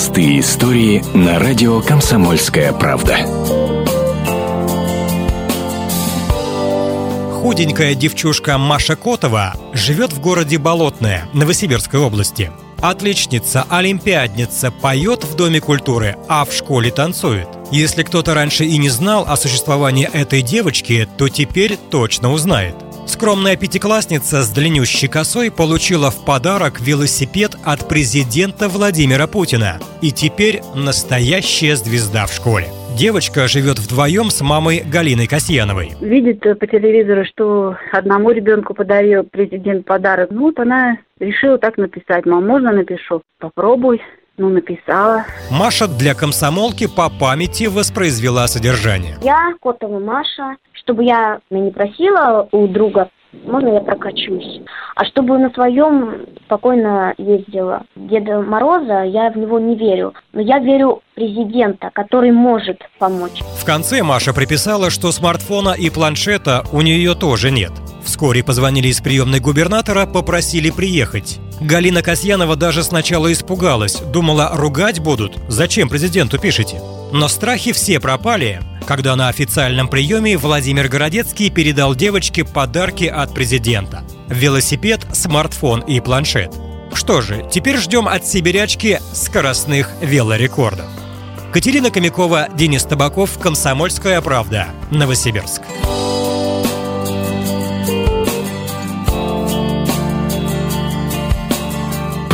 Простые истории на радио «Комсомольская правда». Худенькая девчушка Маша Котова живет в городе Болотное, Новосибирской области. Отличница, олимпиадница, поет в Доме культуры, а в школе танцует. Если кто-то раньше и не знал о существовании этой девочки, то теперь точно узнает – Скромная пятиклассница с длиннющей косой получила в подарок велосипед от президента Владимира Путина. И теперь настоящая звезда в школе. Девочка живет вдвоем с мамой Галиной Касьяновой. Видит по телевизору, что одному ребенку подарил президент подарок. Ну вот она решила так написать. Мам, можно напишу? Попробуй. Ну, написала. Маша для комсомолки по памяти воспроизвела содержание. Я, Котова Маша, чтобы я не просила у друга, можно я прокачусь. А чтобы на своем спокойно ездила. Деда Мороза, я в него не верю. Но я верю президента, который может помочь. В конце Маша приписала, что смартфона и планшета у нее тоже нет. Вскоре позвонили из приемной губернатора, попросили приехать. Галина Касьянова даже сначала испугалась, думала, ругать будут, зачем президенту пишете? Но страхи все пропали, когда на официальном приеме Владимир Городецкий передал девочке подарки от президента. Велосипед, смартфон и планшет. Что же, теперь ждем от сибирячки скоростных велорекордов. Катерина Комякова, Денис Табаков, «Комсомольская правда», Новосибирск.